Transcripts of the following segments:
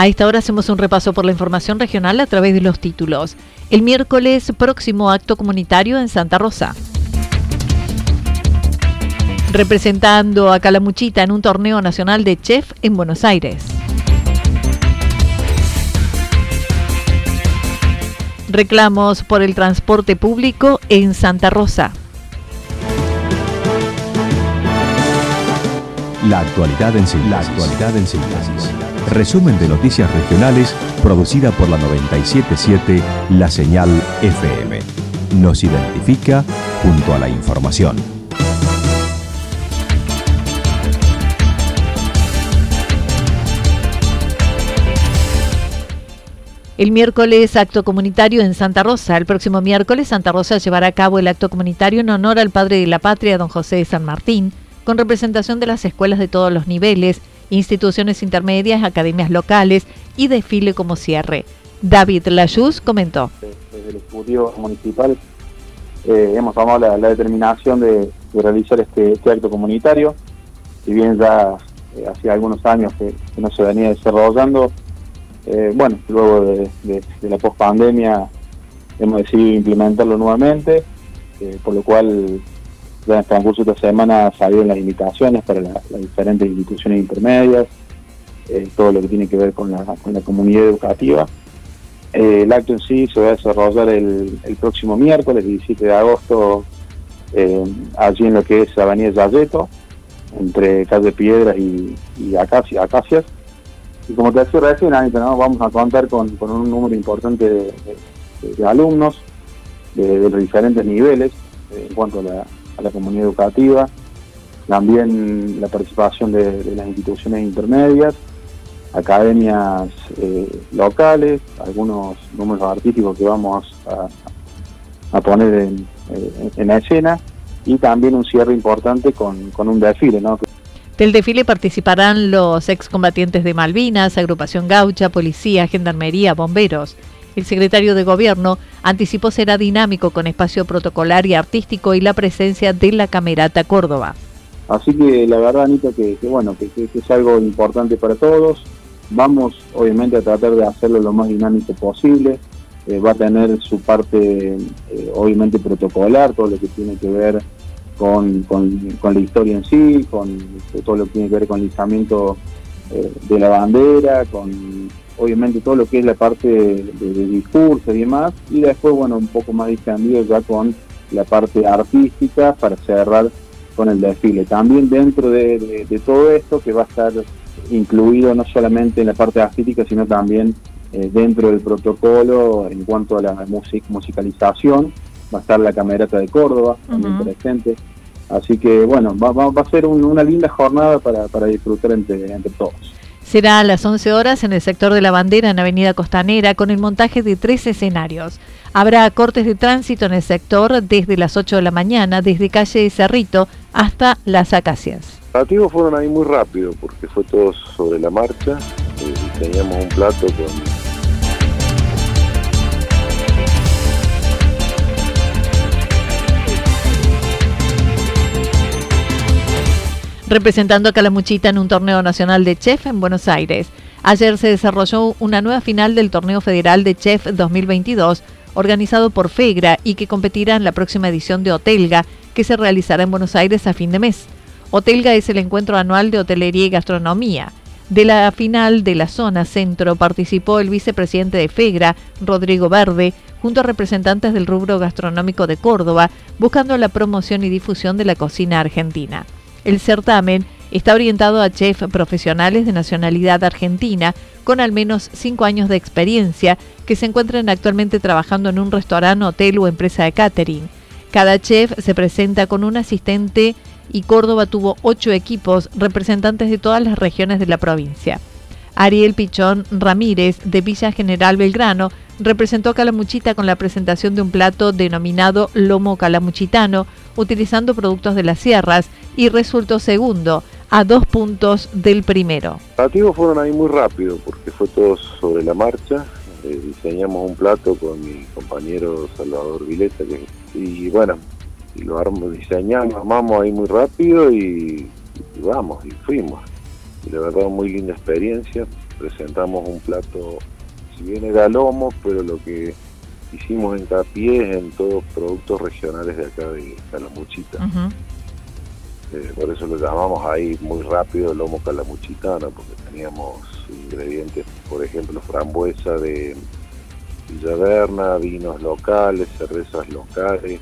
A esta hora hacemos un repaso por la información regional a través de los títulos. El miércoles próximo acto comunitario en Santa Rosa. Representando a Calamuchita en un torneo nacional de chef en Buenos Aires. Reclamos por el transporte público en Santa Rosa. La actualidad en síntesis. La actualidad en síntesis. Resumen de noticias regionales producida por la 977 La Señal FM. Nos identifica junto a la información. El miércoles acto comunitario en Santa Rosa. El próximo miércoles Santa Rosa llevará a cabo el acto comunitario en honor al padre de la patria, don José de San Martín, con representación de las escuelas de todos los niveles, instituciones intermedias, academias locales y desfile como cierre. David Lajus comentó. Desde el Ejecutivo Municipal eh, hemos tomado la, determinación de, realizar este, este, acto comunitario. Si bien ya eh, hacía algunos años que, no se venía desarrollando, eh, bueno, luego de, la pospandemia hemos decidido implementarlo nuevamente, por lo cual en el transcurso de esta semana salieron las invitaciones para las diferentes instituciones intermedias, eh, todo lo que tiene que ver con la, comunidad educativa. Eh, el acto en sí se va a desarrollar el, próximo miércoles, 17 de agosto, eh, allí en lo que es Avenida Yayeto, entre Calle Piedras y, y Acacias. Y como te decía recién, vamos a contar con, un número importante de, alumnos de, los diferentes niveles en cuanto a la, la comunidad educativa, también la participación de, las instituciones intermedias, academias eh, locales, algunos números artísticos que vamos a, poner en, eh, en, la escena y también un cierre importante con, un desfile. Del desfile participarán los excombatientes de Malvinas, Agrupación Gaucha, Policía, Gendarmería, Bomberos. El secretario de Gobierno anticipó será dinámico con espacio protocolar y artístico y la presencia de la Camerata Córdoba. Así que la verdad, Anita, que, bueno, que, es algo importante para todos. Vamos, obviamente, a tratar de hacerlo lo más dinámico posible. Eh, va a tener su parte, eh, obviamente, protocolar, todo lo que tiene que ver con, la historia en sí, con todo lo que tiene que ver con el izamiento eh, de la bandera, con obviamente todo lo que es la parte de, discurso y demás, y después, bueno, un poco más distendido ya con la parte artística para cerrar con el desfile. También dentro de, todo esto que va a estar incluido no solamente en la parte artística, sino también eh, dentro del protocolo en cuanto a la musicalización, va a estar la Camerata de Córdoba también presente. Así que bueno, va, a ser una linda jornada para, disfrutar entre, entre todos. Será a las 11 horas en el sector de la bandera en Avenida Costanera con el montaje de tres escenarios. Habrá cortes de tránsito en el sector desde las 8 de la mañana, desde calle Cerrito hasta Las Acacias. Los activos fueron ahí muy rápido porque fue todo sobre la marcha. Eh, teníamos un plato con representando a Calamuchita en un torneo nacional de chef en Buenos Aires. Ayer se desarrolló una nueva final del Torneo Federal de Chef 2022, organizado por FEGRA y que competirá en la próxima edición de Hotelga, que se realizará en Buenos Aires a fin de mes. Hotelga es el encuentro anual de hotelería y gastronomía. De la final de la zona centro participó el vicepresidente de FEGRA, Rodrigo Verde, junto a representantes del rubro gastronómico de Córdoba, buscando la promoción y difusión de la cocina argentina. El certamen está orientado a chefs profesionales de nacionalidad argentina con al menos cinco años de experiencia que se encuentran actualmente trabajando en un restaurante, hotel o empresa de catering. Cada chef se presenta con un asistente y Córdoba tuvo ocho equipos representantes de todas las regiones de la provincia. Ariel Pichón Ramírez, de Villa General Belgrano, representó Calamuchita con la presentación de un plato denominado lomo calamuchitano, utilizando productos de las sierras, y resultó segundo, a dos puntos del primero. Los partidos fueron ahí muy rápido, porque fue todo sobre la marcha. Eh, diseñamos un plato con mi compañero Salvador Vileta, y bueno, lo armamos, diseñamos, armamos ahí muy rápido y, vamos, y fuimos. Y la verdad, muy linda experiencia. Presentamos un plato, si bien era lomo, pero lo que hicimos hincapié es en todos productos regionales de acá de Calamuchita. Eh, por eso lo llamamos ahí muy rápido lomo calamuchitano, porque teníamos ingredientes, por ejemplo, frambuesa de Villaverna, vinos locales, cervezas locales,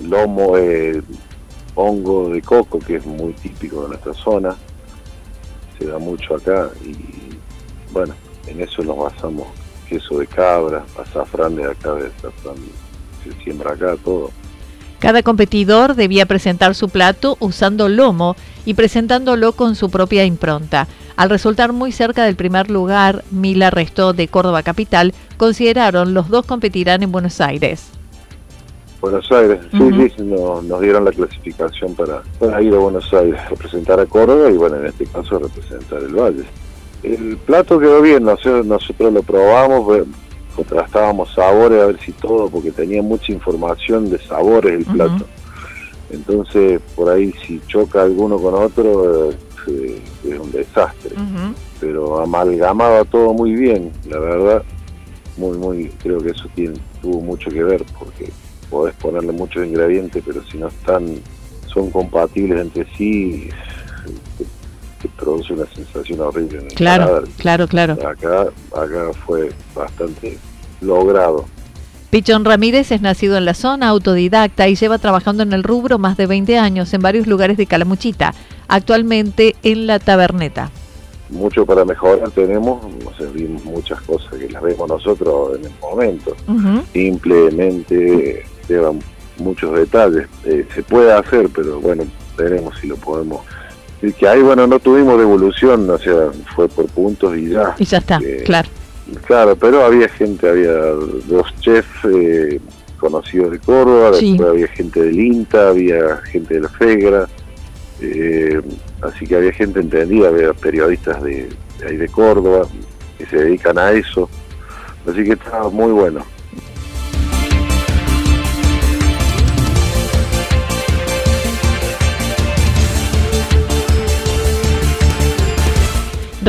lomo, eh, hongo de coco, que es muy típico de nuestra zona, se da mucho acá y bueno, en eso nos basamos, queso de cabra, azafrán de acá, de azafrán, se siembra acá todo. Cada competidor debía presentar su plato usando lomo y presentándolo con su propia impronta. Al resultar muy cerca del primer lugar, Mila Restó de Córdoba Capital, consideraron los dos competirán en Buenos Aires. Buenos Aires, sí, sí, nos, dieron la clasificación para, ir a Buenos Aires, representar a Córdoba y bueno, en este caso representar el Valle. El plato quedó bien, nosotros, nosotros lo probamos, contrastábamos sabores a ver si todo, porque tenía mucha información de sabores el plato. Entonces, por ahí si choca alguno con otro, eh, es un desastre. Pero amalgamaba todo muy bien, la verdad, muy, muy, creo que eso tiene, tuvo mucho que ver, porque podés ponerle muchos ingredientes, pero si no están, son compatibles entre sí, te, produce una sensación horrible. En el claro, claro, claro. Acá, acá fue bastante logrado. Pichón Ramírez es nacido en la zona, autodidacta y lleva trabajando en el rubro más de 20 años en varios lugares de Calamuchita, actualmente en la Taberneta mucho para mejorar tenemos, vimos muchas cosas que las vemos nosotros en el momento. Simplemente llevan muchos detalles. Eh, se puede hacer, pero bueno, veremos si lo podemos. Y que ahí, bueno, no tuvimos devolución, o sea, fue por puntos y ya. Y ya está, eh, claro. Claro, pero había gente, había dos chefs eh, conocidos de Córdoba, después había gente del INTA, había gente de la FEGRA. Eh, así que había gente entendida, había periodistas de, ahí de Córdoba que se dedican a eso, así que estaba muy bueno.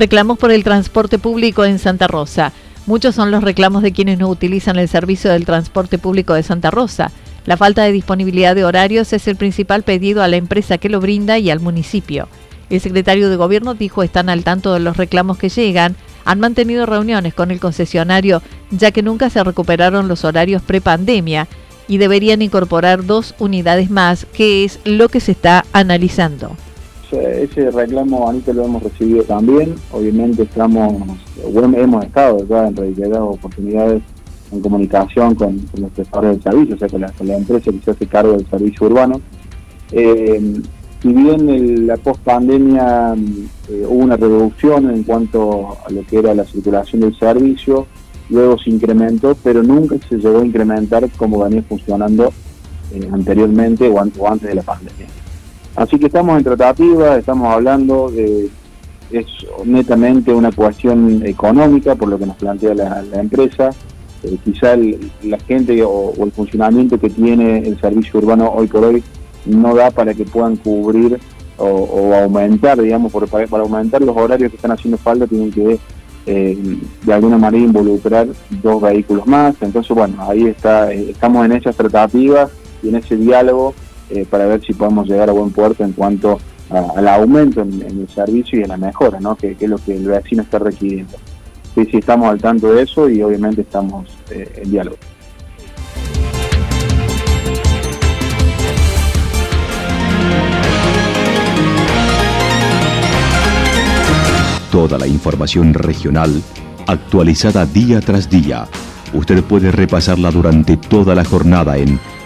Reclamos por el transporte público en Santa Rosa. Muchos son los reclamos de quienes no utilizan el servicio del transporte público de Santa Rosa. La falta de disponibilidad de horarios es el principal pedido a la empresa que lo brinda y al municipio. El secretario de Gobierno dijo están al tanto de los reclamos que llegan, han mantenido reuniones con el concesionario ya que nunca se recuperaron los horarios prepandemia y deberían incorporar dos unidades más, que es lo que se está analizando. Ese reclamo ahorita lo hemos recibido también, obviamente estamos, hemos estado ya en reiteradas oportunidades en comunicación con, los prestadores del servicio, o sea, con la, empresa que se hace cargo del servicio urbano. Eh, si bien la post-pandemia eh, hubo una reducción en cuanto a lo que era la circulación del servicio, luego se incrementó, pero nunca se llegó a incrementar como venía funcionando eh, anteriormente o, antes de la pandemia. Así que estamos en tratativa, estamos hablando de es netamente una cuestión económica por lo que nos plantea la empresa, eh, quizá la gente o, el funcionamiento que tiene el servicio urbano hoy por hoy no da para que puedan cubrir o, aumentar, digamos, por, para, aumentar los horarios que están haciendo falta, tienen que eh, de alguna manera involucrar dos vehículos más. Entonces, bueno, ahí está, eh, estamos en esas tratativas y en ese diálogo eh, para ver si podemos llegar a buen puerto en cuanto al aumento en, el servicio y en la mejora, ¿no? Que, es lo que el vecino está requiriendo. Sí, sí, estamos al tanto de eso y obviamente estamos en diálogo. Toda la información regional actualizada día tras día. Usted puede repasarla durante toda la jornada en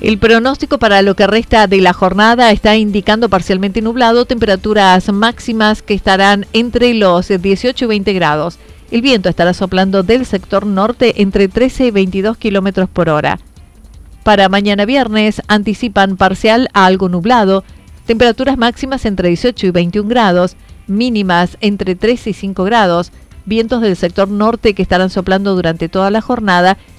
El pronóstico para lo que resta de la jornada está indicando parcialmente nublado, temperaturas máximas que estarán entre los 18 y 20 grados. El viento estará soplando del sector norte entre 13 y 22 kilómetros por hora. Para mañana viernes anticipan parcial a algo nublado, temperaturas máximas entre 18 y 21 grados, mínimas entre 13 y 5 grados, vientos del sector norte que estarán soplando durante toda la jornada